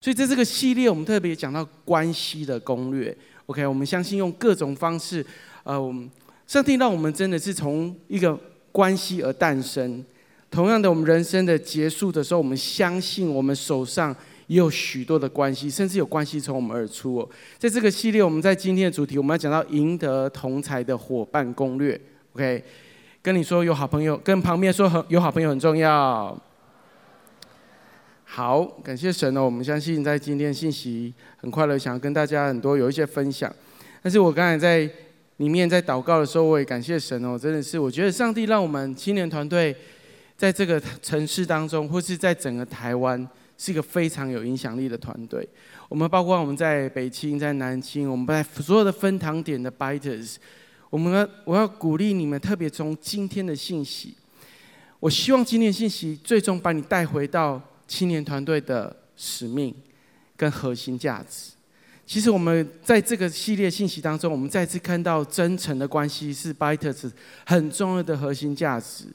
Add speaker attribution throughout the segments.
Speaker 1: 所以在这个系列，我们特别讲到关系的攻略。OK，我们相信用各种方式，呃，我们上帝让我们真的是从一个关系而诞生。同样的，我们人生的结束的时候，我们相信我们手上也有许多的关系，甚至有关系从我们而出哦。在这个系列，我们在今天的主题，我们要讲到赢得同侪的伙伴攻略。OK，跟你说有好朋友，跟旁边说很有好朋友很重要。好，感谢神哦！我们相信在今天信息很快乐，想要跟大家很多有一些分享。但是我刚才在里面在祷告的时候，我也感谢神哦！真的是，我觉得上帝让我们青年团队在这个城市当中，或是在整个台湾，是一个非常有影响力的团队。我们包括我们在北青、在南青，我们在所有的分堂点的 Biters，我们我要鼓励你们，特别从今天的信息，我希望今天信息最终把你带回到。青年团队的使命跟核心价值，其实我们在这个系列信息当中，我们再次看到真诚的关系是 Biters 很重要的核心价值。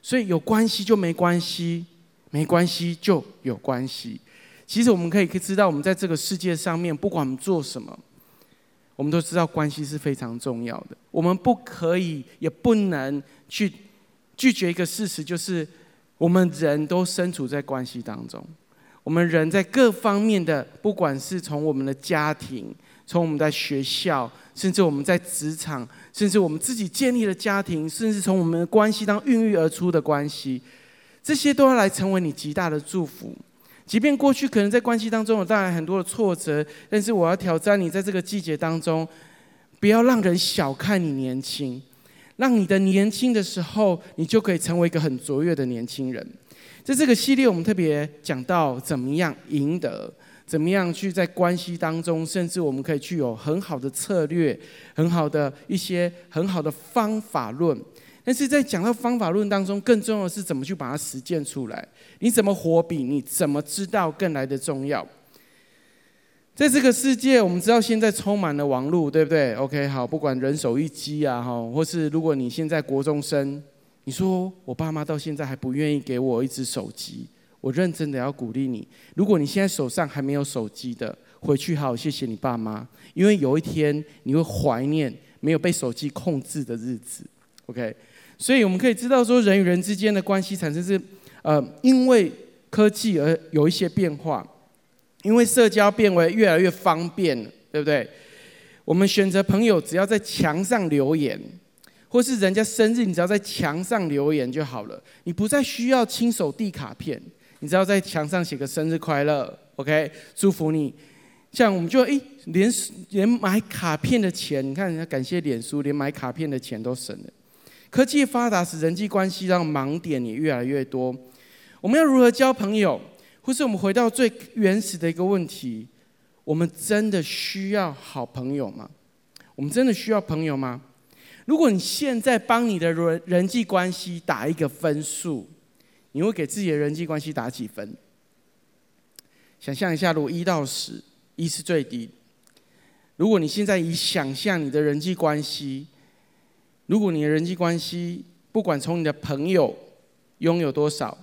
Speaker 1: 所以有关系就没关系，没关系就有关系。其实我们可以知道，我们在这个世界上面，不管我们做什么，我们都知道关系是非常重要的。我们不可以，也不能去拒绝一个事实，就是。我们人都身处在关系当中，我们人在各方面的，不管是从我们的家庭，从我们在学校，甚至我们在职场，甚至我们自己建立的家庭，甚至从我们的关系当孕育而出的关系，这些都要来成为你极大的祝福。即便过去可能在关系当中有带来很多的挫折，但是我要挑战你，在这个季节当中，不要让人小看你年轻。让你的年轻的时候，你就可以成为一个很卓越的年轻人。在这个系列，我们特别讲到怎么样赢得，怎么样去在关系当中，甚至我们可以去有很好的策略，很好的一些很好的方法论。但是在讲到方法论当中，更重要的是怎么去把它实践出来。你怎么活比你怎么知道更来的重要。在这个世界，我们知道现在充满了网络，对不对？OK，好，不管人手一机啊，哈，或是如果你现在国中生，你说我爸妈到现在还不愿意给我一只手机，我认真的要鼓励你。如果你现在手上还没有手机的，回去好谢谢你爸妈，因为有一天你会怀念没有被手机控制的日子。OK，所以我们可以知道说，人与人之间的关系产生是，呃，因为科技而有一些变化。因为社交变为越来越方便了，对不对？我们选择朋友，只要在墙上留言，或是人家生日，你只要在墙上留言就好了。你不再需要亲手递卡片，你只要在墙上写个生日快乐，OK，祝福你。这样我们就诶，连连买卡片的钱，你看人家感谢脸书，连买卡片的钱都省了。科技发达使人际关系让盲点也越来越多。我们要如何交朋友？或是我们回到最原始的一个问题：我们真的需要好朋友吗？我们真的需要朋友吗？如果你现在帮你的人人际关系打一个分数，你会给自己的人际关系打几分？想象一下，如果一到十，一是最低。如果你现在以想象你的人际关系，如果你的人际关系不管从你的朋友拥有多少，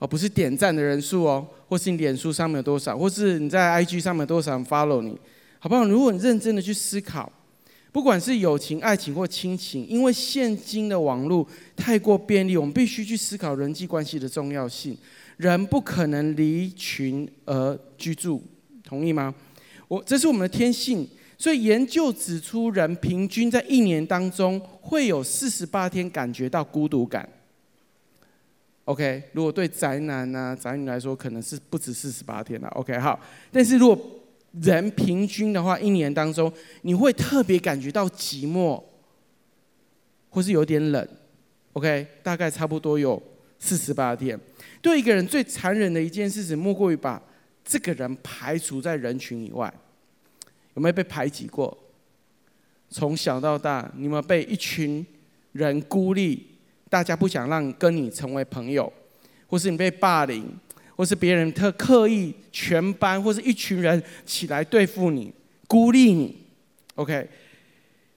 Speaker 1: 而不是点赞的人数哦。或是你脸书上面有多少，或是你在 IG 上面有多少 follow 你，好不好？如果你认真的去思考，不管是友情、爱情或亲情，因为现今的网络太过便利，我们必须去思考人际关系的重要性。人不可能离群而居住，同意吗？我这是我们的天性，所以研究指出，人平均在一年当中会有四十八天感觉到孤独感。OK，如果对宅男啊、宅女来说，可能是不止四十八天了。OK，好，但是如果人平均的话，一年当中你会特别感觉到寂寞，或是有点冷。OK，大概差不多有四十八天。对一个人最残忍的一件事情，莫过于把这个人排除在人群以外。有没有被排挤过？从小到大，你们被一群人孤立？大家不想让跟你成为朋友，或是你被霸凌，或是别人特刻意全班或是一群人起来对付你、孤立你，OK？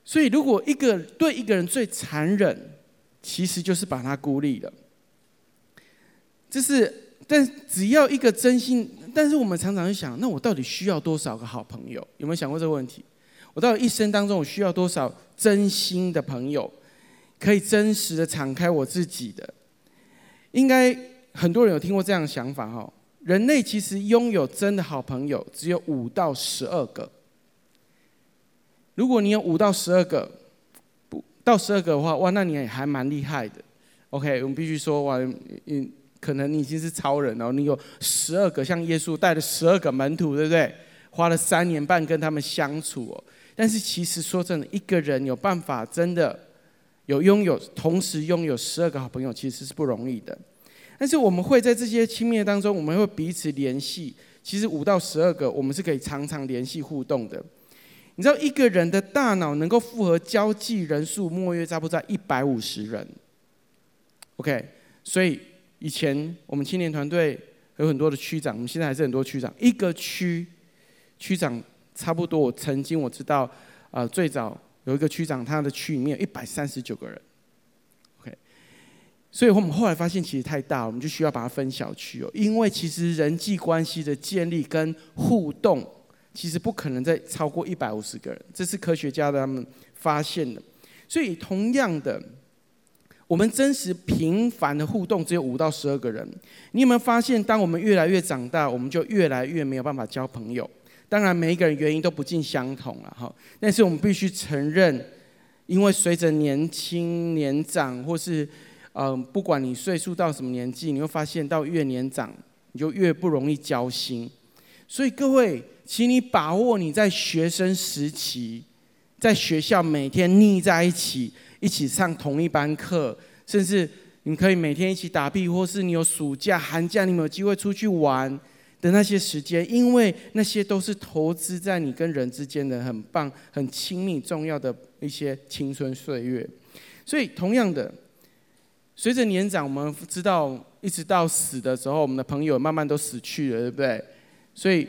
Speaker 1: 所以如果一个对一个人最残忍，其实就是把他孤立了。这是，但只要一个真心，但是我们常常会想，那我到底需要多少个好朋友？有没有想过这个问题？我到底一生当中我需要多少真心的朋友，可以真实的敞开我自己的？应该很多人有听过这样的想法哈。人类其实拥有真的好朋友只有五到十二个。如果你有五到十二个，不到十二个的话，哇，那你也还蛮厉害的。OK，我们必须说，哇，嗯，可能你已经是超人了。你有十二个，像耶稣带了十二个门徒，对不对？花了三年半跟他们相处哦。但是其实说真的，一个人有办法真的有拥有，同时拥有十二个好朋友，其实是不容易的。但是我们会在这些亲密当中，我们会彼此联系。其实五到十二个，我们是可以常常联系互动的。你知道一个人的大脑能够负荷交际人数，莫约差不多在一百五十人。OK，所以以前我们青年团队有很多的区长，我们现在还是很多区长。一个区区长差不多，我曾经我知道，呃，最早有一个区长，他的区里面有一百三十九个人。OK，所以我们后来发现其实太大，我们就需要把它分小区哦，因为其实人际关系的建立跟互动，其实不可能再超过一百五十个人，这是科学家他们发现的。所以同样的。我们真实频繁的互动只有五到十二个人。你有没有发现，当我们越来越长大，我们就越来越没有办法交朋友？当然，每一个人原因都不尽相同了哈。但是我们必须承认，因为随着年轻、年长，或是嗯，不管你岁数到什么年纪，你会发现到越年长，你就越不容易交心。所以各位，请你把握你在学生时期，在学校每天腻在一起。一起上同一班课，甚至你可以每天一起打屁，或是你有暑假、寒假，你们有机会出去玩的那些时间，因为那些都是投资在你跟人之间的很棒、很亲密、重要的一些青春岁月。所以，同样的，随着年长，我们知道，一直到死的时候，我们的朋友慢慢都死去了，对不对？所以。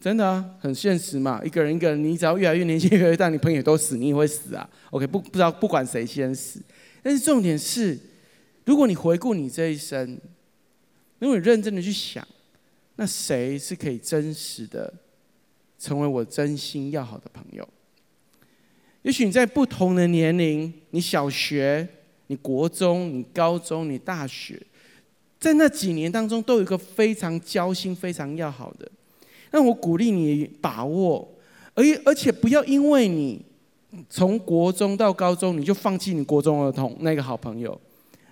Speaker 1: 真的，很现实嘛。一个人一个人，你只要越来越年轻，越来越大，你朋友都死，你也会死啊。OK，不不知道不管谁先死，但是重点是，如果你回顾你这一生，如果你认真的去想，那谁是可以真实的成为我真心要好的朋友？也许你在不同的年龄，你小学、你国中、你高中、你大学，在那几年当中，都有一个非常交心、非常要好的。那我鼓励你把握，而而且不要因为你从国中到高中，你就放弃你国中儿童那个好朋友，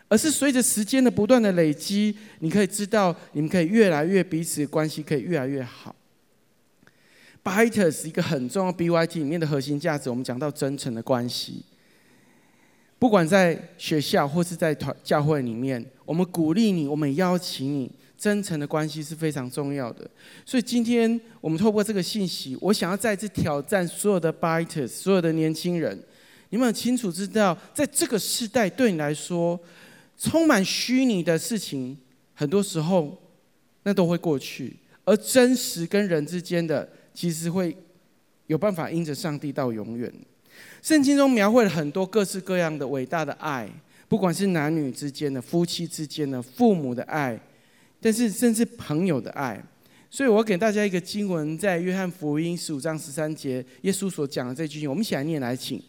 Speaker 1: 而是随着时间的不断的累积，你可以知道你们可以越来越彼此关系可以越来越好。bytes 一个很重要 BYT 里面的核心价值，我们讲到真诚的关系，不管在学校或是在团教会里面，我们鼓励你，我们邀请你。真诚的关系是非常重要的，所以今天我们透过这个信息，我想要再次挑战所有的 bytes 所有的年轻人，你们很清楚知道，在这个时代对你来说，充满虚拟的事情，很多时候那都会过去，而真实跟人之间的，其实会有办法因着上帝到永远。圣经中描绘了很多各式各样的伟大的爱，不管是男女之间的、夫妻之间的、父母的爱。但是，甚至朋友的爱，所以我给大家一个经文，在约翰福音十五章十三节，耶稣所讲的这句，我们一起来念来，请。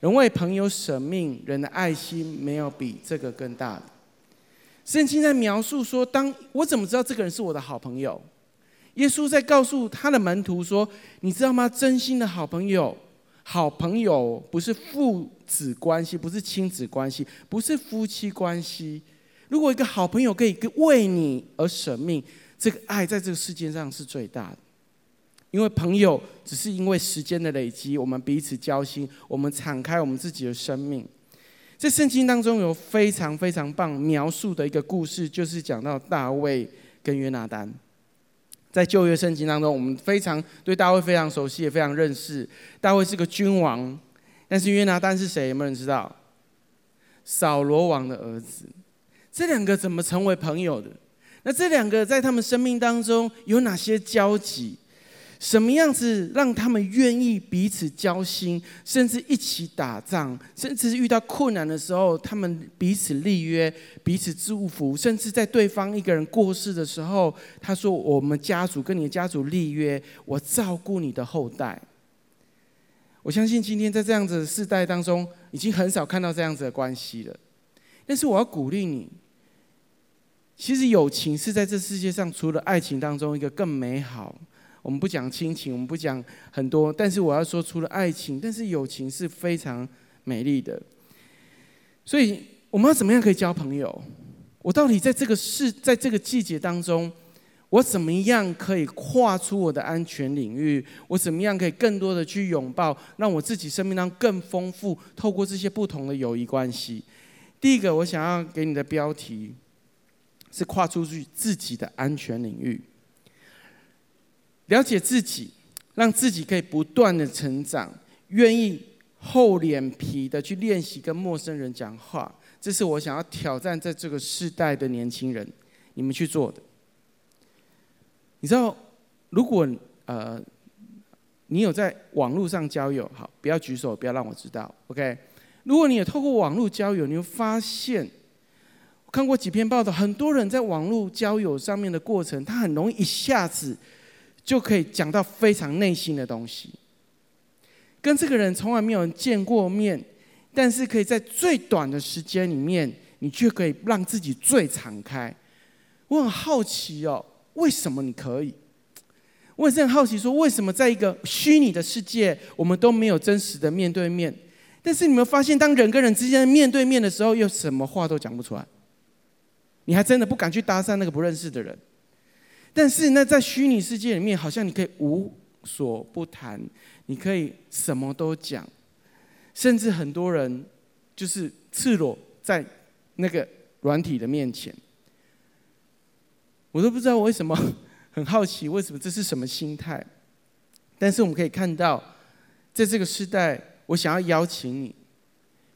Speaker 1: 人为朋友舍命，人的爱心没有比这个更大的。圣经在描述说，当我怎么知道这个人是我的好朋友？耶稣在告诉他的门徒说：“你知道吗？真心的好朋友，好朋友不是父子关系，不是亲子关系，不是夫妻关系。”如果一个好朋友可以为你而舍命，这个爱在这个世界上是最大的。因为朋友只是因为时间的累积，我们彼此交心，我们敞开我们自己的生命。在圣经当中有非常非常棒描述的一个故事，就是讲到大卫跟约拿单。在旧约圣经当中，我们非常对大卫非常熟悉，也非常认识。大卫是个君王，但是约拿单是谁？有没有人知道？扫罗王的儿子。这两个怎么成为朋友的？那这两个在他们生命当中有哪些交集？什么样子让他们愿意彼此交心，甚至一起打仗，甚至是遇到困难的时候，他们彼此立约、彼此祝福，甚至在对方一个人过世的时候，他说：“我们家族跟你的家族立约，我照顾你的后代。”我相信今天在这样子的世代当中，已经很少看到这样子的关系了。但是我要鼓励你，其实友情是在这世界上除了爱情当中一个更美好。我们不讲亲情，我们不讲很多，但是我要说，除了爱情，但是友情是非常美丽的。所以，我们要怎么样可以交朋友？我到底在这个世，在这个季节当中，我怎么样可以跨出我的安全领域？我怎么样可以更多的去拥抱，让我自己生命当中更丰富？透过这些不同的友谊关系，第一个，我想要给你的标题是跨出去自己的安全领域。了解自己，让自己可以不断的成长，愿意厚脸皮的去练习跟陌生人讲话，这是我想要挑战在这个世代的年轻人，你们去做的。你知道，如果呃，你有在网络上交友，好，不要举手，不要让我知道，OK？如果你有透过网络交友，你会发现，看过几篇报道，很多人在网络交友上面的过程，他很容易一下子。就可以讲到非常内心的东西，跟这个人从来没有见过面，但是可以在最短的时间里面，你却可以让自己最敞开。我很好奇哦，为什么你可以？我也是很好奇，说为什么在一个虚拟的世界，我们都没有真实的面对面，但是你们发现，当人跟人之间面对面的时候，又什么话都讲不出来，你还真的不敢去搭讪那个不认识的人。但是呢，在虚拟世界里面，好像你可以无所不谈，你可以什么都讲，甚至很多人就是赤裸在那个软体的面前，我都不知道我为什么很好奇，为什么这是什么心态？但是我们可以看到，在这个时代，我想要邀请你，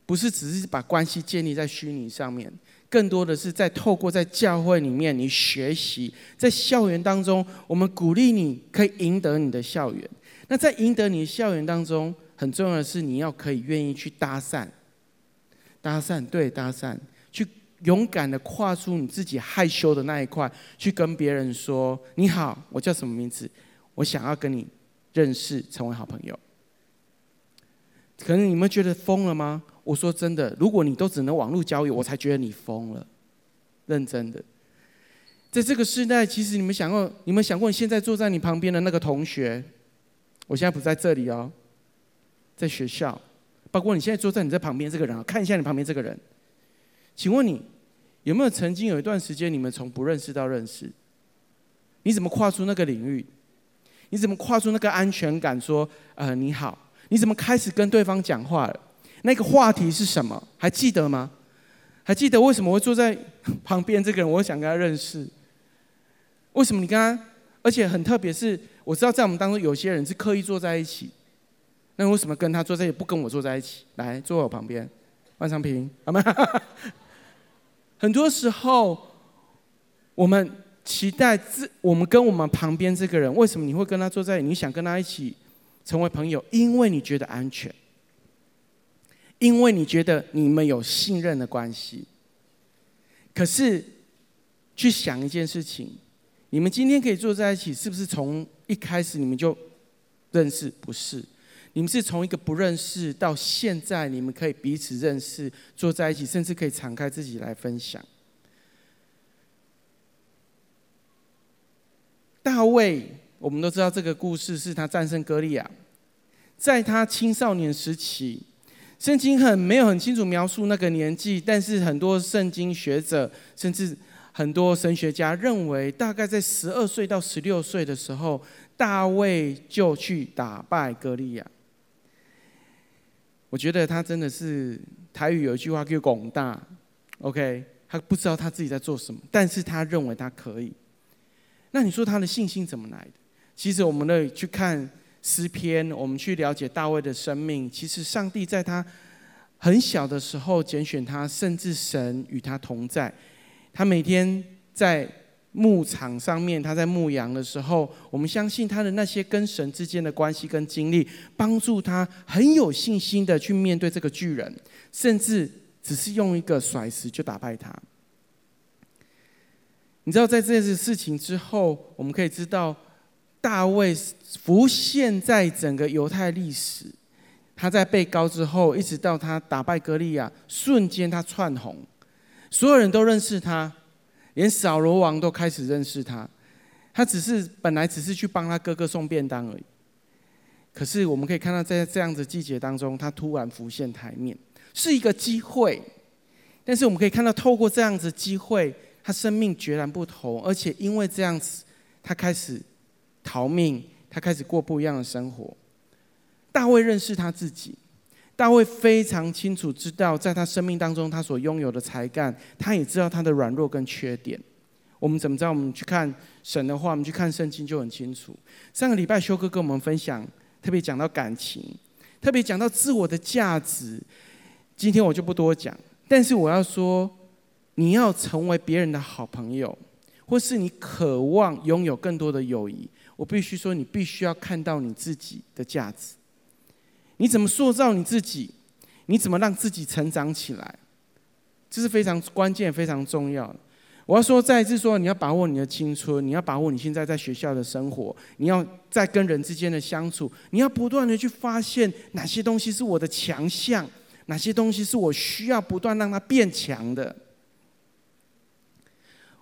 Speaker 1: 不是只是把关系建立在虚拟上面。更多的是在透过在教会里面你学习，在校园当中，我们鼓励你可以赢得你的校园。那在赢得你的校园当中，很重要的是你要可以愿意去搭讪，搭讪对搭讪，去勇敢的跨出你自己害羞的那一块，去跟别人说：“你好，我叫什么名字？我想要跟你认识，成为好朋友。”可能你们觉得疯了吗？我说真的，如果你都只能网络交友，我才觉得你疯了。认真的，在这个时代，其实你们想过，你们想过，你现在坐在你旁边的那个同学，我现在不在这里哦，在学校。包括你现在坐在你这旁边这个人啊，看一下你旁边这个人，请问你有没有曾经有一段时间，你们从不认识到认识？你怎么跨出那个领域？你怎么跨出那个安全感？说，呃，你好，你怎么开始跟对方讲话了？那个话题是什么？还记得吗？还记得为什么会坐在旁边这个人？我想跟他认识。为什么你跟他？而且很特别，是我知道在我们当中有些人是刻意坐在一起。那为什么跟他坐在一起，不跟我坐在一起？来，坐我旁边，万昌平，好吗？很多时候，我们期待自我们跟我们旁边这个人，为什么你会跟他坐在？你想跟他一起成为朋友，因为你觉得安全。因为你觉得你们有信任的关系，可是去想一件事情，你们今天可以坐在一起，是不是从一开始你们就认识？不是，你们是从一个不认识到现在，你们可以彼此认识，坐在一起，甚至可以敞开自己来分享。大卫，我们都知道这个故事是他战胜歌利亚，在他青少年时期。圣经很没有很清楚描述那个年纪，但是很多圣经学者甚至很多神学家认为，大概在十二岁到十六岁的时候，大卫就去打败歌利亚。我觉得他真的是台语有一句话叫“广大 ”，OK，他不知道他自己在做什么，但是他认为他可以。那你说他的信心怎么来的？其实我们得去看。诗篇，我们去了解大卫的生命。其实上帝在他很小的时候拣选他，甚至神与他同在。他每天在牧场上面，他在牧羊的时候，我们相信他的那些跟神之间的关系跟经历，帮助他很有信心的去面对这个巨人，甚至只是用一个甩石就打败他。你知道，在这件事情之后，我们可以知道，大卫浮现在整个犹太历史。他在被膏之后，一直到他打败歌利亚，瞬间他窜红，所有人都认识他。连扫罗王都开始认识他，他只是本来只是去帮他哥哥送便当而已。可是我们可以看到，在这样子季节当中，他突然浮现台面，是一个机会。但是我们可以看到，透过这样子机会，他生命决然不同，而且因为这样子，他开始逃命，他开始过不一样的生活。大卫认识他自己。大卫非常清楚知道，在他生命当中，他所拥有的才干，他也知道他的软弱跟缺点。我们怎么知道？我们去看神的话，我们去看圣经就很清楚。上个礼拜修哥跟我们分享，特别讲到感情，特别讲到自我的价值。今天我就不多讲，但是我要说，你要成为别人的好朋友，或是你渴望拥有更多的友谊，我必须说，你必须要看到你自己的价值。你怎么塑造你自己？你怎么让自己成长起来？这是非常关键、非常重要。我要说，再一次说，你要把握你的青春，你要把握你现在在学校的生活，你要在跟人之间的相处，你要不断的去发现哪些东西是我的强项，哪些东西是我需要不断让它变强的。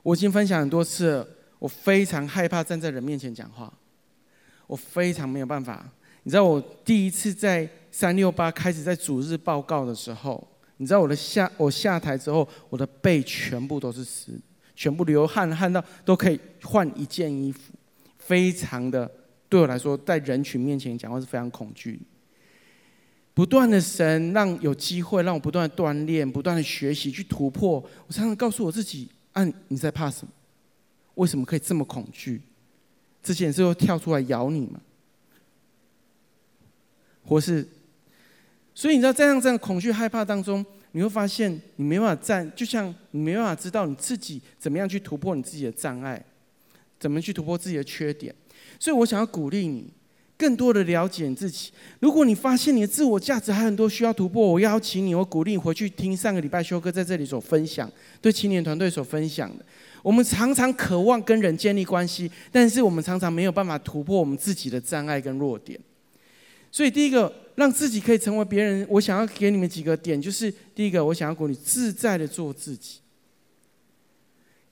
Speaker 1: 我已经分享很多次了，我非常害怕站在人面前讲话，我非常没有办法。你知道我第一次在三六八开始在主日报告的时候，你知道我的下我下台之后，我的背全部都是湿，全部流汗，汗到都可以换一件衣服，非常的对我来说，在人群面前讲话是非常恐惧。不断的神让有机会让我不断的锻炼，不断的学习去突破。我常常告诉我自己：啊，你在怕什么？为什么可以这么恐惧？之前是会跳出来咬你吗？或是，所以你知道，在这样这样恐惧、害怕当中，你会发现你没办法站，就像你没办法知道你自己怎么样去突破你自己的障碍，怎么去突破自己的缺点。所以我想要鼓励你，更多的了解你自己。如果你发现你的自我价值还很多需要突破，我邀请你，我鼓励你回去听上个礼拜修哥在这里所分享，对青年团队所分享的。我们常常渴望跟人建立关系，但是我们常常没有办法突破我们自己的障碍跟弱点。所以，第一个让自己可以成为别人，我想要给你们几个点，就是第一个，我想要鼓励自在的做自己。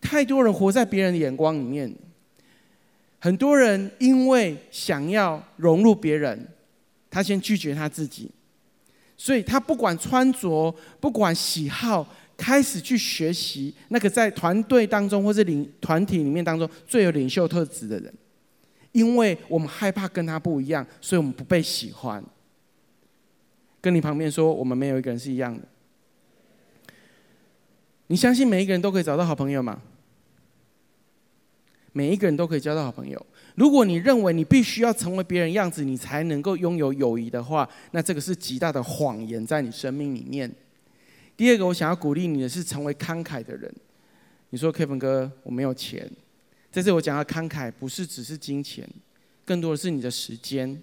Speaker 1: 太多人活在别人的眼光里面，很多人因为想要融入别人，他先拒绝他自己，所以他不管穿着，不管喜好，开始去学习那个在团队当中或者领团体里面当中最有领袖特质的人。因为我们害怕跟他不一样，所以我们不被喜欢。跟你旁边说，我们没有一个人是一样的。你相信每一个人都可以找到好朋友吗？每一个人都可以交到好朋友。如果你认为你必须要成为别人样子，你才能够拥有友谊的话，那这个是极大的谎言，在你生命里面。第二个，我想要鼓励你的是成为慷慨的人。你说，Kevin 哥，我没有钱。在这我讲到慷慨，不是只是金钱，更多的是你的时间。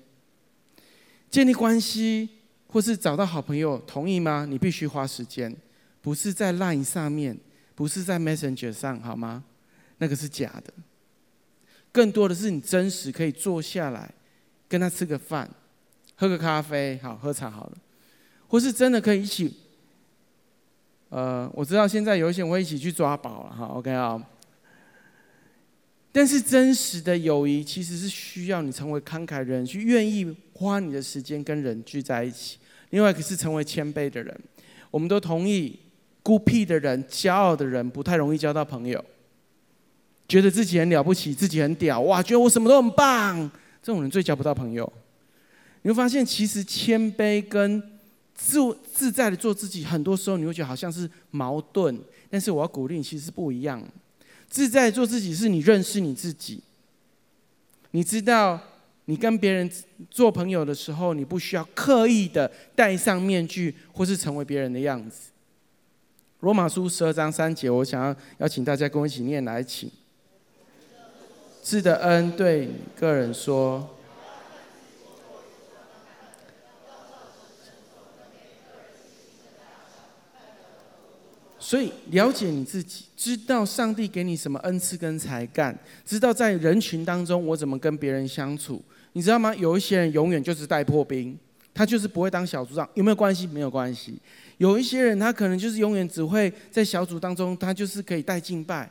Speaker 1: 建立关系或是找到好朋友，同意吗？你必须花时间，不是在 Line 上面，不是在 Messenger 上，好吗？那个是假的。更多的是你真实可以坐下来跟他吃个饭，喝个咖啡，好，喝茶好了，或是真的可以一起。呃，我知道现在有一些人会一起去抓宝了，哈，OK 啊。但是真实的友谊其实是需要你成为慷慨的人，去愿意花你的时间跟人聚在一起。另外，可是成为谦卑的人。我们都同意，孤僻的人、骄傲的人不太容易交到朋友。觉得自己很了不起，自己很屌，哇，觉得我什么都很棒，这种人最交不到朋友。你会发现，其实谦卑跟自自在的做自己，很多时候你会觉得好像是矛盾。但是我要鼓励你，其实是不一样。自在做自己，是你认识你自己。你知道，你跟别人做朋友的时候，你不需要刻意的戴上面具，或是成为别人的样子。罗马书十二章三节，我想要邀请大家跟我一起念来，请。赐的恩对个人说。所以了解你自己，知道上帝给你什么恩赐跟才干，知道在人群当中我怎么跟别人相处，你知道吗？有一些人永远就是带破兵，他就是不会当小组长，有没有关系？没有关系。有一些人他可能就是永远只会在小组当中，他就是可以带敬拜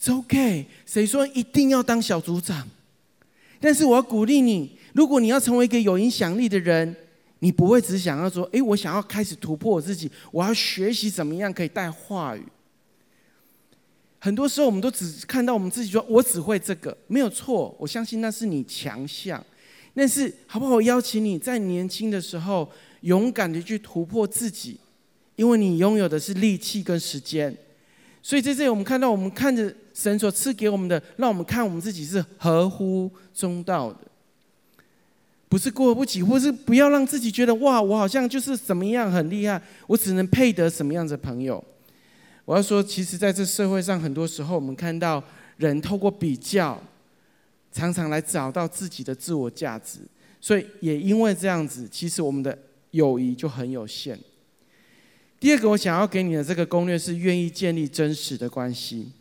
Speaker 1: ，It's OK。谁说一定要当小组长？但是我要鼓励你，如果你要成为一个有影响力的人。你不会只想要说，诶，我想要开始突破我自己，我要学习怎么样可以带话语。很多时候，我们都只看到我们自己说，我只会这个，没有错，我相信那是你强项。但是，好不好？我邀请你在年轻的时候，勇敢的去突破自己，因为你拥有的是力气跟时间。所以在这里，我们看到，我们看着神所赐给我们的，让我们看我们自己是合乎中道的。不是过不起，或是不要让自己觉得哇，我好像就是怎么样很厉害，我只能配得什么样的朋友。我要说，其实在这社会上，很多时候我们看到人透过比较，常常来找到自己的自我价值。所以也因为这样子，其实我们的友谊就很有限。第二个，我想要给你的这个攻略是愿意建立真实的关系。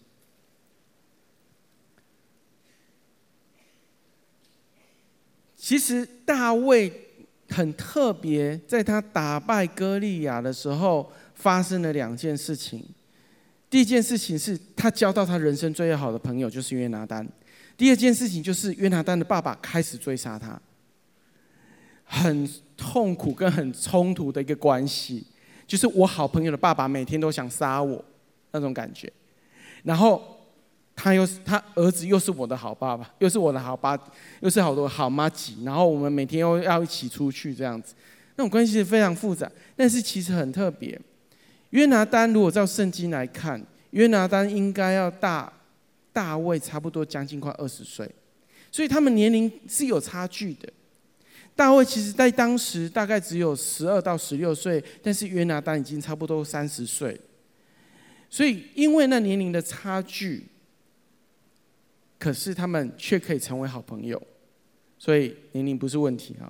Speaker 1: 其实大卫很特别，在他打败歌利亚的时候，发生了两件事情。第一件事情是他交到他人生最要好的朋友，就是约拿单。第二件事情就是约拿单的爸爸开始追杀他，很痛苦跟很冲突的一个关系，就是我好朋友的爸爸每天都想杀我那种感觉，然后。他又是他儿子，又是我的好爸爸，又是我的好爸，又是好多好妈吉，然后我们每天又要一起出去这样子，那种关系非常复杂，但是其实很特别。约拿单如果照圣经来看，约拿单应该要大大卫差不多将近快二十岁，所以他们年龄是有差距的。大卫其实在当时大概只有十二到十六岁，但是约拿单已经差不多三十岁，所以因为那年龄的差距。可是他们却可以成为好朋友，所以年龄不是问题啊。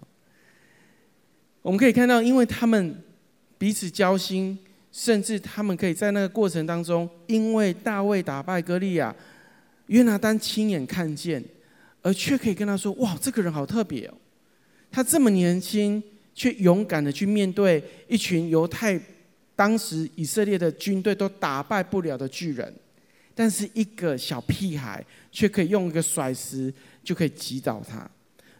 Speaker 1: 我们可以看到，因为他们彼此交心，甚至他们可以在那个过程当中，因为大卫打败歌利亚，约拿单亲眼看见，而却可以跟他说：“哇，这个人好特别哦，他这么年轻，却勇敢的去面对一群犹太当时以色列的军队都打败不了的巨人。”但是一个小屁孩却可以用一个甩石就可以击倒他，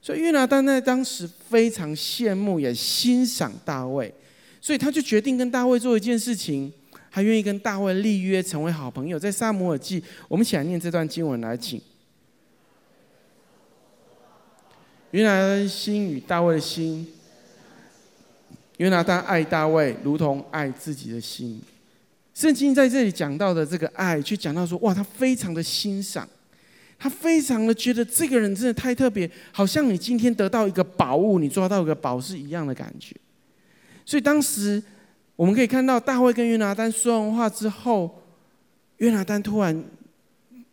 Speaker 1: 所以约拿单在当时非常羡慕也欣赏大卫，所以他就决定跟大卫做一件事情，还愿意跟大卫立约成为好朋友。在撒母耳记，我们一起来念这段经文来，请。约拿单心与大卫的心，约拿单爱大卫如同爱自己的心。圣经在这里讲到的这个爱，却讲到说，哇，他非常的欣赏，他非常的觉得这个人真的太特别，好像你今天得到一个宝物，你抓到一个宝是一样的感觉。所以当时我们可以看到，大卫跟约拿单说完话之后，约拿单突然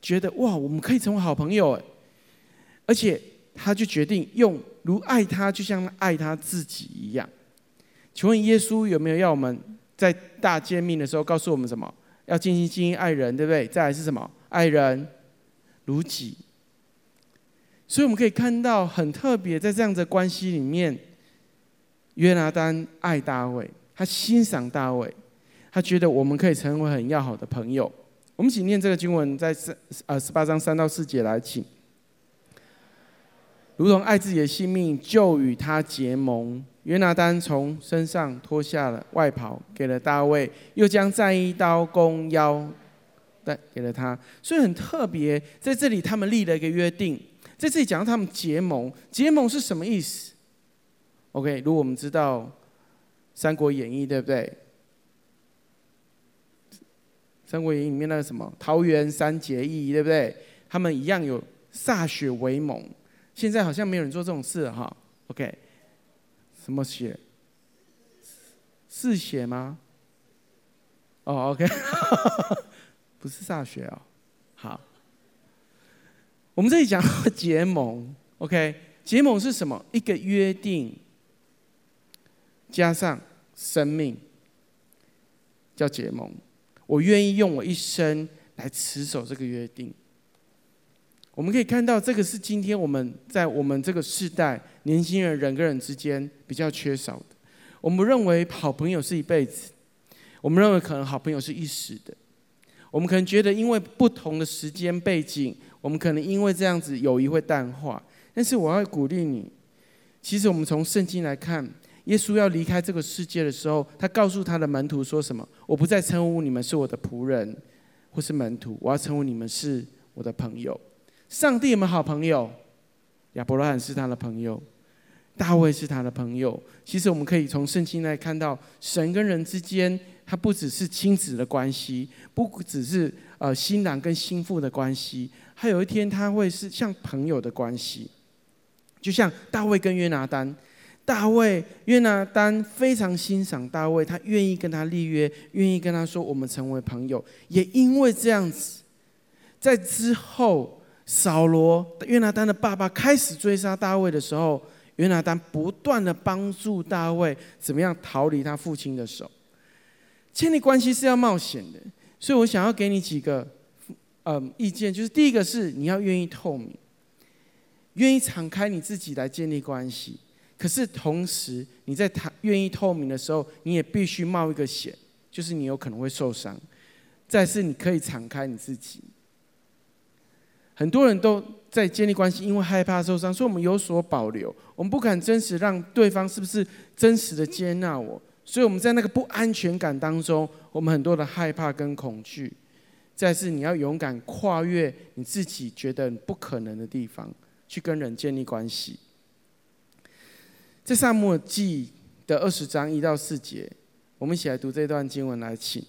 Speaker 1: 觉得，哇，我们可以成为好朋友哎，而且他就决定用如爱他，就像爱他自己一样。请问耶稣有没有要我们？在大诫命的时候，告诉我们什么？要尽心尽意爱人，对不对？再来是什么？爱人如己。所以我们可以看到很特别，在这样的关系里面，约拿单爱大卫，他欣赏大卫，他觉得我们可以成为很要好的朋友。我们请念这个经文，在三呃十八章三到四节来，请。如同爱自己的性命，就与他结盟。约拿单从身上脱下了外袍，给了大卫，又将战衣刀弓腰带给了他。所以很特别，在这里他们立了一个约定，在这里讲到他们结盟。结盟是什么意思？OK，如果我们知道《三国演义》，对不对？《三国演义》里面那个什么桃园三结义，对不对？他们一样有歃血为盟。现在好像没有人做这种事了哈。OK。什么血？是血吗？哦，OK，不是歃血哦。好，我们这里讲结盟，OK？结盟是什么？一个约定加上生命，叫结盟。我愿意用我一生来持守这个约定。我们可以看到，这个是今天我们在我们这个世代年轻人人跟人之间比较缺少的。我们认为好朋友是一辈子，我们认为可能好朋友是一时的。我们可能觉得，因为不同的时间背景，我们可能因为这样子友谊会淡化。但是我要鼓励你，其实我们从圣经来看，耶稣要离开这个世界的时候，他告诉他的门徒说什么？我不再称呼你们是我的仆人或是门徒，我要称呼你们是我的朋友。上帝有没有好朋友？亚伯拉罕是他的朋友，大卫是他的朋友。其实我们可以从圣经来看到，神跟人之间，他不只是亲子的关系，不只是呃新郎跟新妇的关系，还有一天他会是像朋友的关系。就像大卫跟约拿单，大卫约拿单非常欣赏大卫，他愿意跟他立约，愿意跟他说我们成为朋友。也因为这样子，在之后。扫罗约拿单的爸爸开始追杀大卫的时候，约拿单不断的帮助大卫怎么样逃离他父亲的手。建立关系是要冒险的，所以我想要给你几个嗯意见，就是第一个是你要愿意透明，愿意敞开你自己来建立关系。可是同时你在谈愿意透明的时候，你也必须冒一个险，就是你有可能会受伤。再是你可以敞开你自己。很多人都在建立关系，因为害怕受伤，所以我们有所保留，我们不敢真实让对方是不是真实的接纳我，所以我们在那个不安全感当中，我们很多的害怕跟恐惧。再是你要勇敢跨越你自己觉得不可能的地方，去跟人建立关系。在撒母耳记的二十章一到四节，我们一起来读这段经文来，请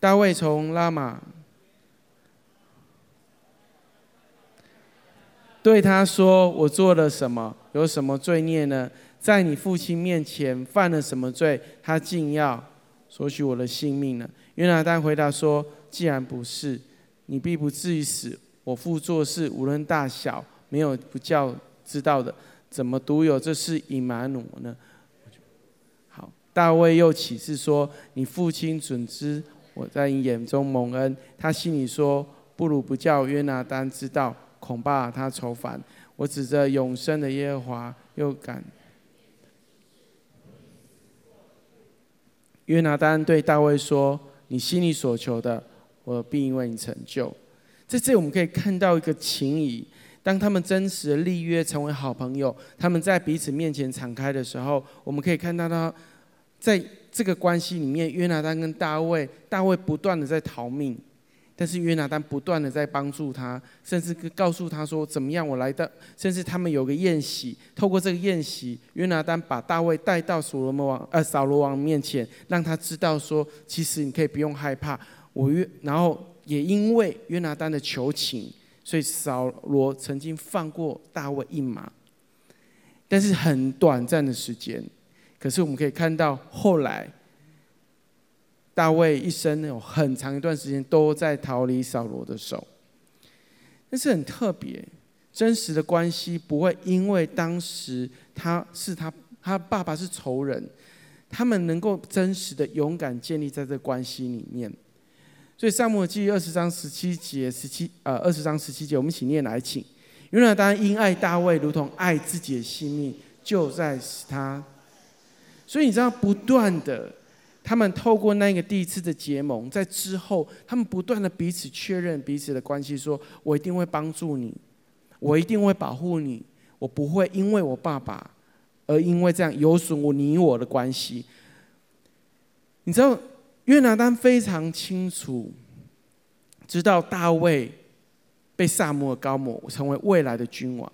Speaker 1: 大卫从拉玛。对他说：“我做了什么？有什么罪孽呢？在你父亲面前犯了什么罪？他竟要索取我的性命呢？”约拿单回答说：“既然不是，你必不至于死。我父做事无论大小，没有不叫知道的。怎么独有这事隐瞒我呢？”好，大卫又起誓说：“你父亲准知我在你眼中蒙恩。”他心里说：“不如不叫约拿单知道。”恐怕他愁烦，我指着永生的耶和华，又敢。约拿单对大卫说：“你心里所求的，我必为你成就。”在这，我们可以看到一个情谊。当他们真实的立约，成为好朋友，他们在彼此面前敞开的时候，我们可以看到他，在这个关系里面，约拿单跟大卫，大卫不断的在逃命。但是约拿单不断的在帮助他，甚至告诉他说怎么样我来的，甚至他们有个宴席，透过这个宴席，约拿单把大卫带到所罗门王呃扫罗王面前，让他知道说，其实你可以不用害怕，我约，然后也因为约拿单的求情，所以扫罗曾经放过大卫一马，但是很短暂的时间，可是我们可以看到后来。大卫一生有很长一段时间都在逃离扫罗的手，但是很特别，真实的关系不会因为当时他是他他爸爸是仇人，他们能够真实的勇敢建立在这关系里面。所以撒母记二十章十七节十七呃二十章十七节，我们一起念来，请。约拿单因爱大卫如同爱自己的性命，就在使他。所以你知道不断的。他们透过那个第一次的结盟，在之后，他们不断的彼此确认彼此的关系，说：“我一定会帮助你，我一定会保护你，我不会因为我爸爸而因为这样有损我你我的关系。”你知道，约拿单非常清楚，知道大卫被撒母耳膏抹成为未来的君王。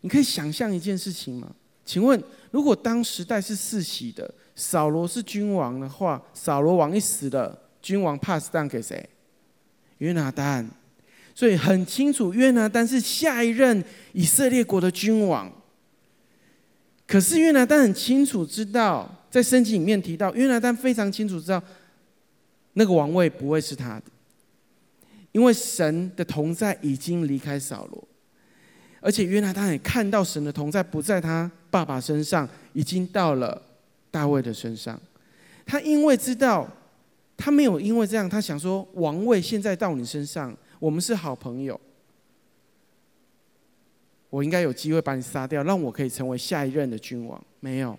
Speaker 1: 你可以想象一件事情吗？请问，如果当时代是世袭的？扫罗是君王的话，扫罗王一死了，君王 pass down 给谁？约拿单。所以很清楚，约拿单是下一任以色列国的君王。可是约拿单很清楚知道，在圣经里面提到，约拿单非常清楚知道，那个王位不会是他的，因为神的同在已经离开扫罗，而且约拿单也看到神的同在不在他爸爸身上，已经到了大卫的身上。他因为知道，他没有因为这样，他想说王位现在到你身上，我们是好朋友，我应该有机会把你杀掉，让我可以成为下一任的君王。没有，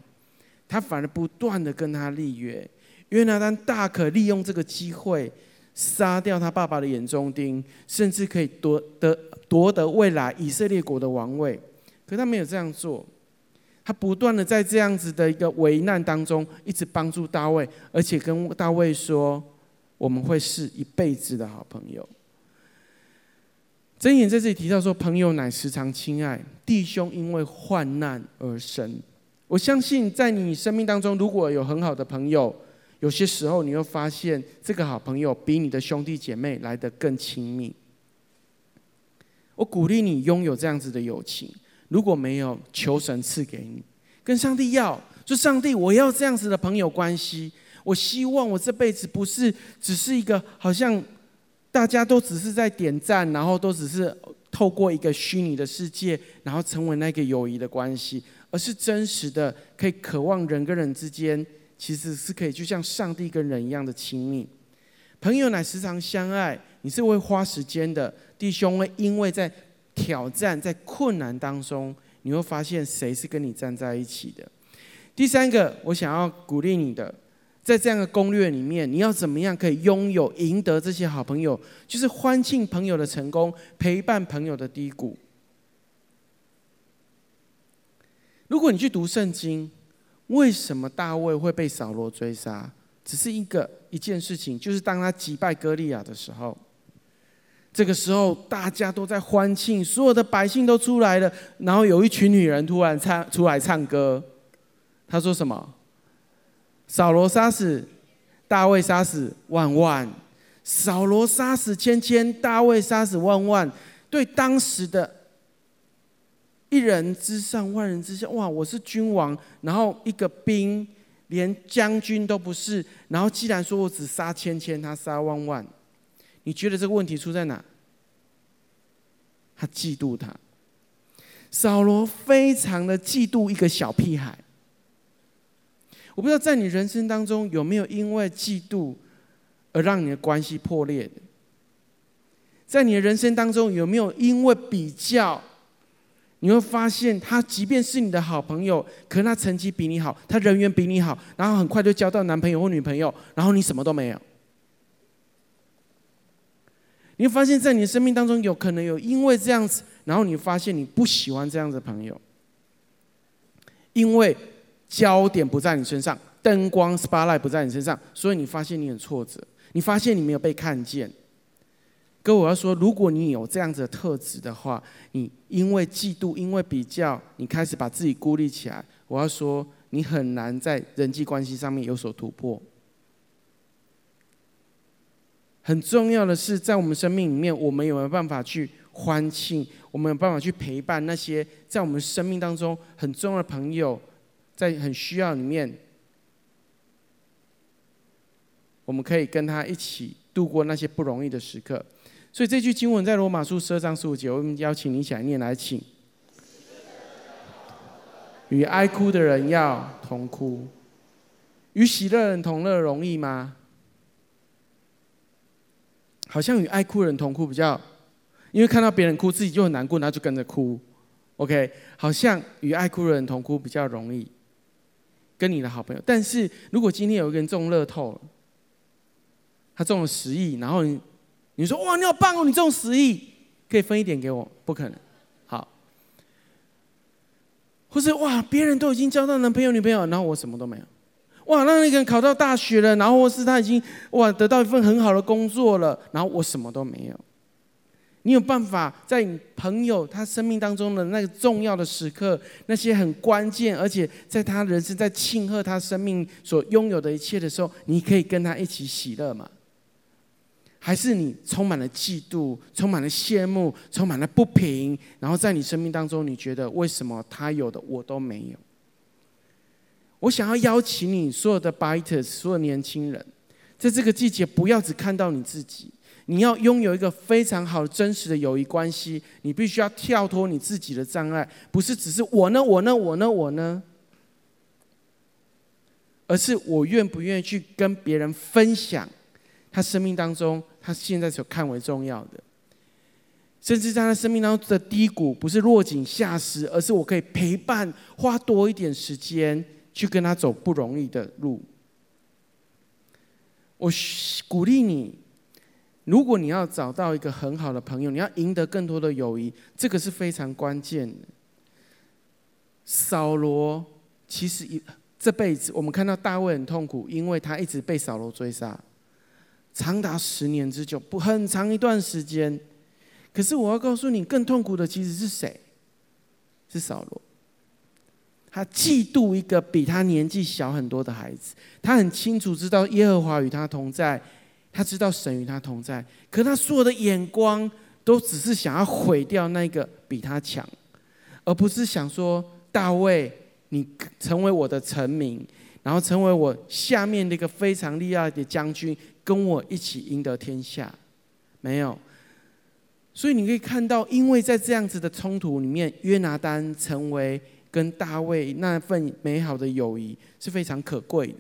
Speaker 1: 他反而不断的跟他立约。约拿单大可利用这个机会。杀掉他爸爸的眼中钉，甚至可以夺得夺得未来以色列国的王位，可他没有这样做，他不断的在这样子的一个危难当中，一直帮助大卫，而且跟大卫说：“我们会是一辈子的好朋友。”箴言在这里提到说：“朋友乃时常亲爱，弟兄因为患难而生。”我相信在你生命当中，如果有很好的朋友。有些时候，你会发现这个好朋友比你的兄弟姐妹来得更亲密。我鼓励你拥有这样子的友情，如果没有，求神赐给你，跟上帝要，说上帝，我要这样子的朋友关系。我希望我这辈子不是只是一个好像大家都只是在点赞，然后都只是透过一个虚拟的世界，然后成为那个友谊的关系，而是真实的，可以渴望人跟人之间。其实是可以，就像上帝跟人一样的亲密。朋友乃时常相爱，你是会花时间的。弟兄会因为在挑战、在困难当中，你会发现谁是跟你站在一起的。第三个，我想要鼓励你的，在这样的攻略里面，你要怎么样可以拥有、赢得这些好朋友？就是欢庆朋友的成功，陪伴朋友的低谷。如果你去读圣经。为什么大卫会被扫罗追杀？只是一个一件事情，就是当他击败歌利亚的时候，这个时候大家都在欢庆，所有的百姓都出来了，然后有一群女人突然唱出来唱歌，她说什么？扫罗杀死大卫，杀死万万；扫罗杀死千千，大卫杀死万万。对当时的。一人之上，万人之下。哇！我是君王，然后一个兵连将军都不是，然后既然说我只杀千千，他杀万万，你觉得这个问题出在哪？他嫉妒他。扫罗非常的嫉妒一个小屁孩。我不知道在你人生当中有没有因为嫉妒而让你的关系破裂的？在你的人生当中有没有因为比较？你会发现，他即便是你的好朋友，可是他成绩比你好，他人缘比你好，然后很快就交到男朋友或女朋友，然后你什么都没有。你会发现在你的生命当中，有可能有因为这样子，然后你发现你不喜欢这样子的朋友，因为焦点不在你身上，灯光 spotlight 不在你身上，所以你发现你很挫折，你发现你没有被看见。哥，我要说，如果你有这样子的特质的话，你因为嫉妒，因为比较，你开始把自己孤立起来。我要说，你很难在人际关系上面有所突破。很重要的是，在我们生命里面，我们有没有办法去欢庆？我们有办法去陪伴那些在我们生命当中很重要的朋友，在很需要里面，我们可以跟他一起度过那些不容易的时刻。所以这句经文在罗马书十二章十五节，我们邀请你一起来念来，请。与哀哭的人要同哭，与喜乐人同乐容易吗？好像与爱哭的人同哭比较，因为看到别人哭，自己就很难过，然后就跟着哭。OK，好像与爱哭的人同哭比较容易，跟你的好朋友。但是如果今天有一个人中乐透了，他中了十亿，然后你。你说哇，你好棒哦！你中十亿，可以分一点给我？不可能。好，或是哇，别人都已经交到男朋友、女朋友，然后我什么都没有。哇，那那个人考到大学了，然后或是他已经哇得到一份很好的工作了，然后我什么都没有。你有办法在你朋友他生命当中的那个重要的时刻，那些很关键，而且在他人生在庆贺他生命所拥有的一切的时候，你可以跟他一起喜乐吗？还是你充满了嫉妒，充满了羡慕，充满了不平，然后在你生命当中，你觉得为什么他有的我都没有？我想要邀请你所有的 Biters，所有年轻人，在这个季节，不要只看到你自己，你要拥有一个非常好的真实的友谊关系，你必须要跳脱你自己的障碍，不是只是我呢，我呢，我呢，我呢，而是我愿不愿意去跟别人分享他生命当中他现在所看为重要的，甚至在他生命当中的低谷，不是落井下石，而是我可以陪伴，花多一点时间去跟他走不容易的路。我鼓励你。如果你要找到一个很好的朋友，你要赢得更多的友谊，这个是非常关键的。扫罗其实一这辈子，我们看到大卫很痛苦，因为他一直被扫罗追杀，长达十年之久，不很长一段时间。可是我要告诉你，更痛苦的其实是谁？是扫罗。他嫉妒一个比他年纪小很多的孩子，他很清楚知道耶和华与他同在。他知道神与他同在，可他所有的眼光都只是想要毁掉那个比他强，而不是想说大卫，你成为我的臣民，然后成为我下面的一个非常厉害的将军，跟我一起赢得天下。没有，所以你可以看到，因为在这样子的冲突里面，约拿单成为跟大卫那份美好的友谊是非常可贵的。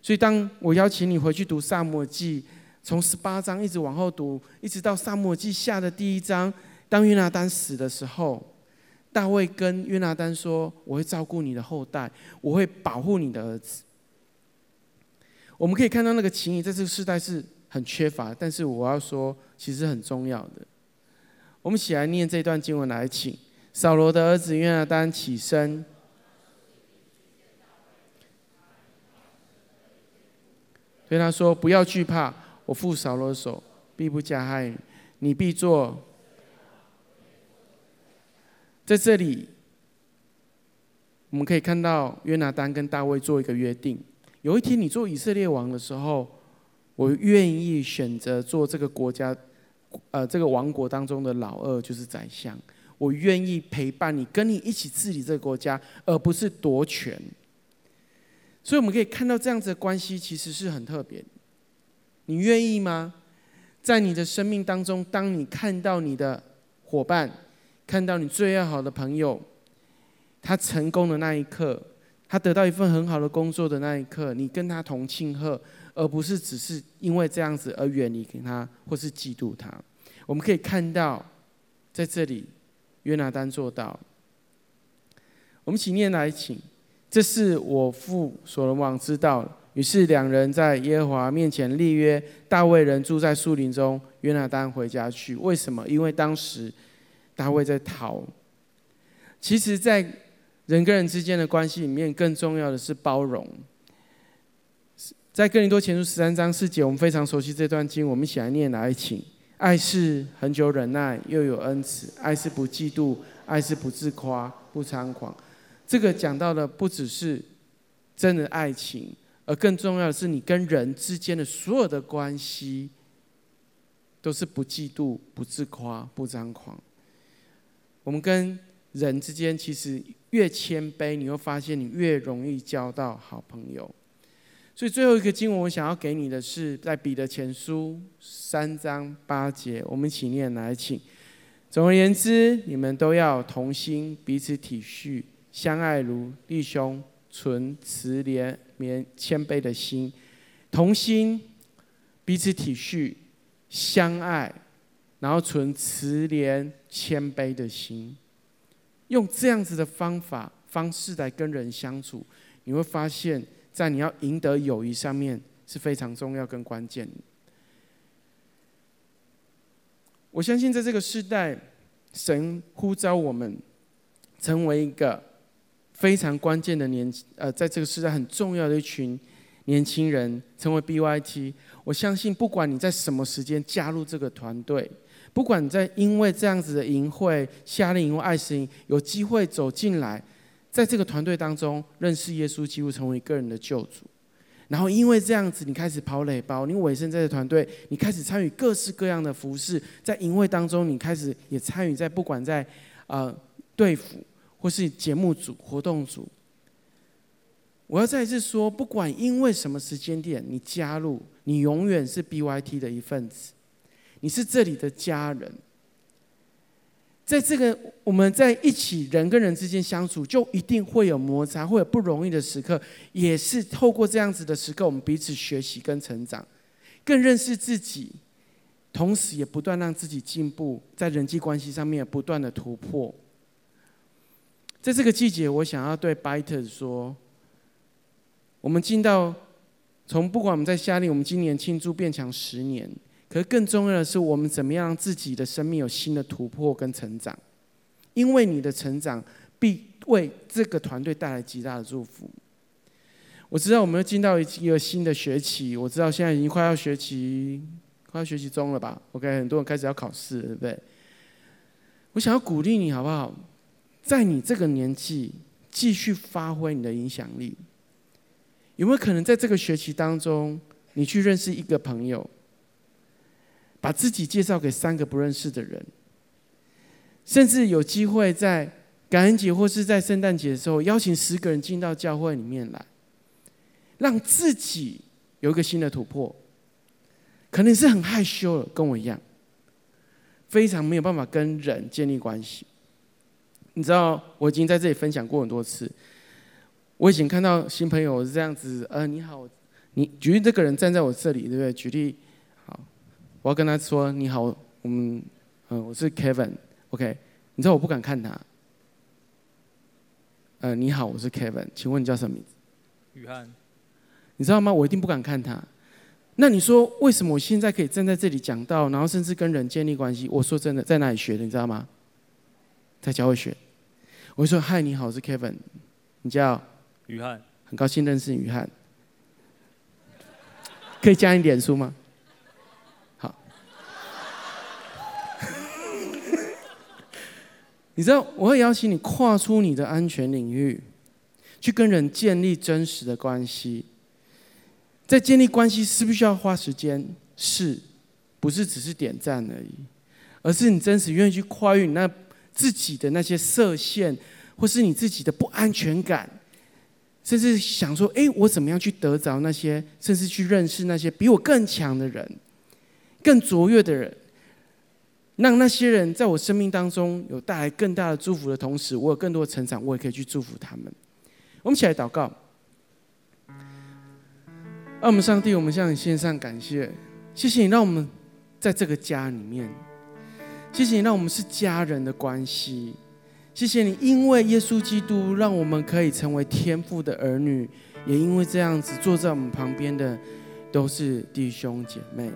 Speaker 1: 所以，当我邀请你回去读《撒母记》，从十八章一直往后读，一直到《撒母记》下的第一章，当约拿单死的时候，大卫跟约拿单说：“我会照顾你的后代，我会保护你的儿子。”我们可以看到那个情谊在这个时代是很缺乏，但是我要说，其实很重要的。我们一起来念这段经文来，请扫罗的儿子约拿单起身。对他说：“不要惧怕，我父扫罗的手必不加害你，你必做。”在这里，我们可以看到约拿单跟大卫做一个约定：有一天你做以色列王的时候，我愿意选择做这个国家，呃，这个王国当中的老二，就是宰相。我愿意陪伴你，跟你一起治理这个国家，而不是夺权。所以我们可以看到这样子的关系其实是很特别。你愿意吗？在你的生命当中，当你看到你的伙伴，看到你最要好的朋友，他成功的那一刻，他得到一份很好的工作的那一刻，你跟他同庆贺，而不是只是因为这样子而远离他，或是嫉妒他。我们可以看到，在这里约拿单做到。我们一起念来，请。这是我父所罗王知道。于是两人在耶和华面前立约。大卫人住在树林中，约拿单回家去。为什么？因为当时大卫在逃。其实，在人跟人之间的关系里面，更重要的是包容。在哥林多前书十三章四节，我们非常熟悉这段经，我们一起来念来，请。爱是恒久忍耐，又有恩慈；爱是不嫉妒，爱是不自夸，不猖狂。这个讲到的不只是真的爱情，而更重要的是，你跟人之间的所有的关系，都是不嫉妒、不自夸、不张狂。我们跟人之间，其实越谦卑，你会发现你越容易交到好朋友。所以最后一个经文，我想要给你的是在彼得前书三章八节，我们一起念来，请。总而言之，你们都要同心，彼此体恤。相爱如弟兄，存慈怜悯谦卑的心，同心彼此体恤，相爱，然后存慈怜谦卑的心，用这样子的方法方式来跟人相处，你会发现在你要赢得友谊上面是非常重要跟关键。我相信在这个时代，神呼召我们成为一个。非常关键的年，呃，在这个时代很重要的一群年轻人成为 BYT。我相信，不管你在什么时间加入这个团队，不管你在因为这样子的营会、夏令营或爱心营有机会走进来，在这个团队当中认识耶稣，几乎成为个人的救主。然后因为这样子，你开始跑垒包，你委身在这团队，你开始参与各式各样的服事，在营会当中，你开始也参与在不管在呃队辅。或是节目组、活动组，我要再一次说，不管因为什么时间点你加入，你永远是 BYT 的一份子。你是这里的家人。在这个我们在一起人跟人之间相处，就一定会有摩擦，会有不容易的时刻，也是透过这样子的时刻，我们彼此学习跟成长，更认识自己，同时也不断让自己进步，在人际关系上面也不断的突破。在这个季节，我想要对 Biter 说，我们进到从不管我们在夏令，我们今年庆祝变强十年，可是更重要的是，我们怎么样让自己的生命有新的突破跟成长？因为你的成长必为这个团队带来极大的祝福。我知道我们要进到一个新的学期，我知道现在已经快要学期，快要学期中了吧？OK，很多人开始要考试，对不对？我想要鼓励你，好不好？在你这个年纪，继续发挥你的影响力，有没有可能在这个学期当中，你去认识一个朋友，把自己介绍给三个不认识的人，甚至有机会在感恩节或是在圣诞节的时候，邀请十个人进到教会里面来，让自己有一个新的突破。可能是很害羞了，跟我一样，非常没有办法跟人建立关系。你知道我已经在这里分享过很多次。我以前看到新朋友是这样子，呃，你好，你举例这个人站在我这里，对不对？举例，我要跟他说你好，我们，嗯，我是 Kevin，OK，你知道我不敢看他。呃，你好，我是 Kevin，请问你叫什么名字？
Speaker 2: 雨翰。
Speaker 1: 你知道吗？我一定不敢看他。那你说为什么我现在可以站在这里讲到，然后甚至跟人建立关系？我说真的，在哪里学的？你知道吗？在教会学。我说：“嗨，你好，我是 Kevin，你叫
Speaker 2: 雨翰，
Speaker 1: 很高兴认识雨翰，可以加你脸书吗？好，你知道我会邀请你跨出你的安全领域，去跟人建立真实的关系。在建立关系是不是要花时间？是，不是只是点赞而已，而是你真实愿意去跨越你那。”自己的那些设限，或是你自己的不安全感，甚至想说：“哎，我怎么样去得着那些，甚至去认识那些比我更强的人、更卓越的人，让那些人在我生命当中有带来更大的祝福的同时，我有更多的成长，我也可以去祝福他们。”我们一起来祷告。让我们上帝，我们向你献上感谢，谢谢你让我们在这个家里面。谢谢你让我们是家人的关系，谢谢你，因为耶稣基督让我们可以成为天父的儿女，也因为这样子坐在我们旁边的都是弟兄姐妹。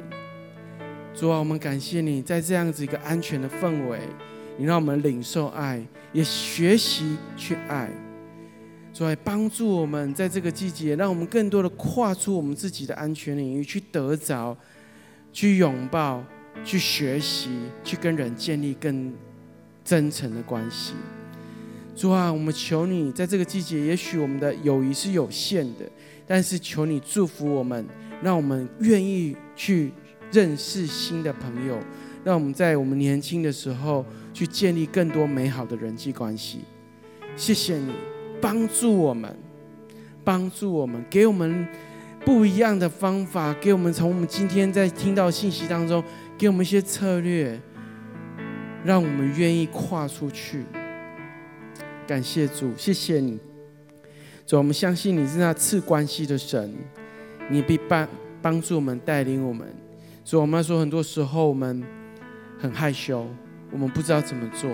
Speaker 1: 主啊，我们感谢你在这样子一个安全的氛围，你让我们领受爱，也学习去爱。主啊，帮助我们在这个季节，让我们更多的跨出我们自己的安全领域，去得着，去拥抱。去学习，去跟人建立更真诚的关系。主啊，我们求你在这个季节，也许我们的友谊是有限的，但是求你祝福我们，让我们愿意去认识新的朋友，让我们在我们年轻的时候去建立更多美好的人际关系。谢谢你帮助我们，帮助我们，给我们不一样的方法，给我们从我们今天在听到信息当中。给我们一些策略，让我们愿意跨出去。感谢主，谢谢你。主，我们相信你是那赐关系的神，你必帮帮助我们，带领我们。主，我们说，很多时候我们很害羞，我们不知道怎么做。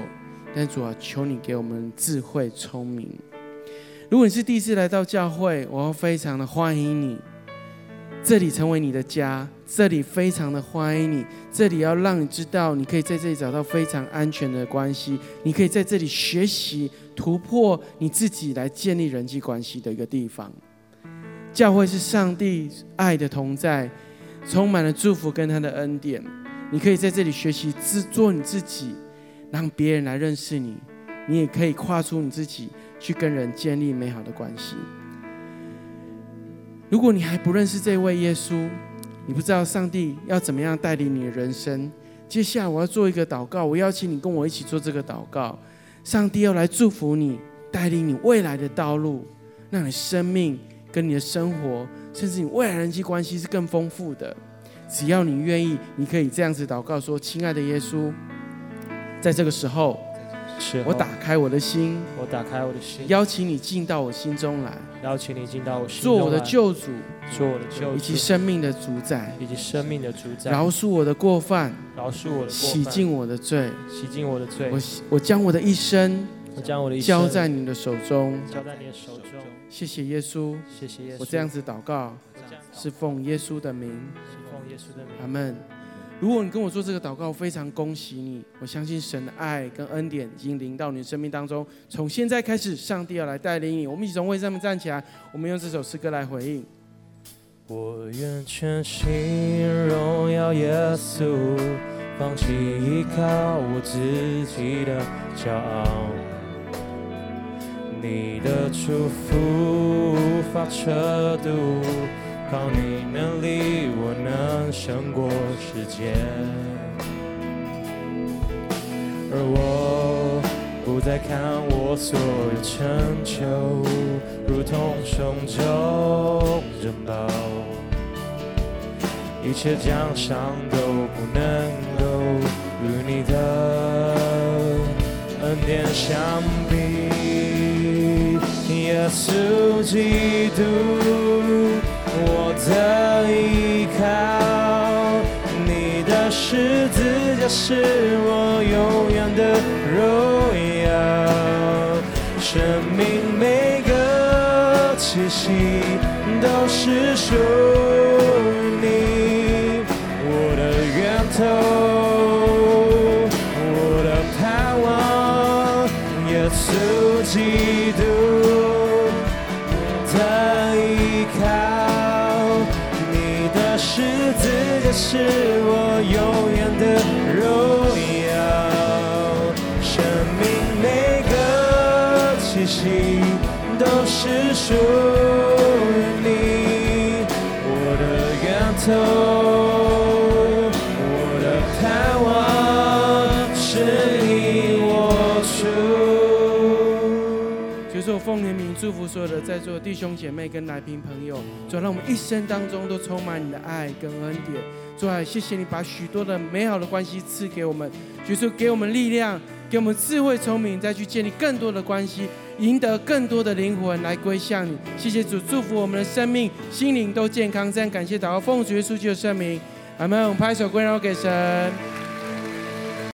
Speaker 1: 但主啊，求你给我们智慧、聪明。如果你是第一次来到教会，我要非常的欢迎你。这里成为你的家，这里非常的欢迎你。这里要让你知道，你可以在这里找到非常安全的关系，你可以在这里学习突破你自己，来建立人际关系的一个地方。教会是上帝爱的同在，充满了祝福跟他的恩典。你可以在这里学习自做你自己，让别人来认识你。你也可以跨出你自己，去跟人建立美好的关系。如果你还不认识这位耶稣，你不知道上帝要怎么样带领你的人生，接下来我要做一个祷告，我邀请你跟我一起做这个祷告。上帝要来祝福你，带领你未来的道路，让你生命跟你的生活，甚至你未来人际关系是更丰富的。只要你愿意，你可以这样子祷告说：“亲爱的耶稣，在这个时候。”我打开我的心，
Speaker 2: 我打开我的心，
Speaker 1: 邀请你进到我心中来，
Speaker 2: 邀请你进到我心中来，
Speaker 1: 做我的救主，
Speaker 2: 做我的救主，
Speaker 1: 以及生命的主宰，
Speaker 2: 以及生命的主宰，
Speaker 1: 饶恕我的过犯，
Speaker 2: 饶恕我的过犯，
Speaker 1: 洗净我的罪，
Speaker 2: 洗净我的罪。
Speaker 1: 我我将我的一生，
Speaker 2: 我将我的一生
Speaker 1: 交在你的手中，
Speaker 2: 交在你的手中。
Speaker 1: 谢谢耶稣，
Speaker 2: 谢谢耶稣。
Speaker 1: 我这样子祷告，是奉耶稣的名，
Speaker 2: 是奉耶稣的名。
Speaker 1: 阿门。如果你跟我做这个祷告，非常恭喜你！我相信神的爱跟恩典已经临到你的生命当中。从现在开始，上帝要来带领你。我们一起从位置上面站起来，我们用这首诗歌来回应。
Speaker 2: 我愿全心荣耀耶稣，放弃依靠我自己的骄傲。你的祝福无法测度。靠你能力，我能胜过世界。而我不再看我所有成就，如同手中珍宝，一切奖赏都不能够与你的恩典相比。耶稣基督。我的依靠，你的十字架是我永远的荣耀。生命每个气息都是属于你，我的源头，是
Speaker 1: 奉你名祝福所有的在座的弟兄姐妹跟来宾朋友，主要让我们一生当中都充满你的爱跟恩典。主啊，谢谢你把许多的美好的关系赐给我们，就是给我们力量，给我们智慧聪明，再去建立更多的关系，赢得更多的灵魂来归向你。谢谢主，祝福我们的生命、心灵都健康。这样感谢祷告，奉主耶稣基督的圣名，阿门。我们拍手归荣耀给神。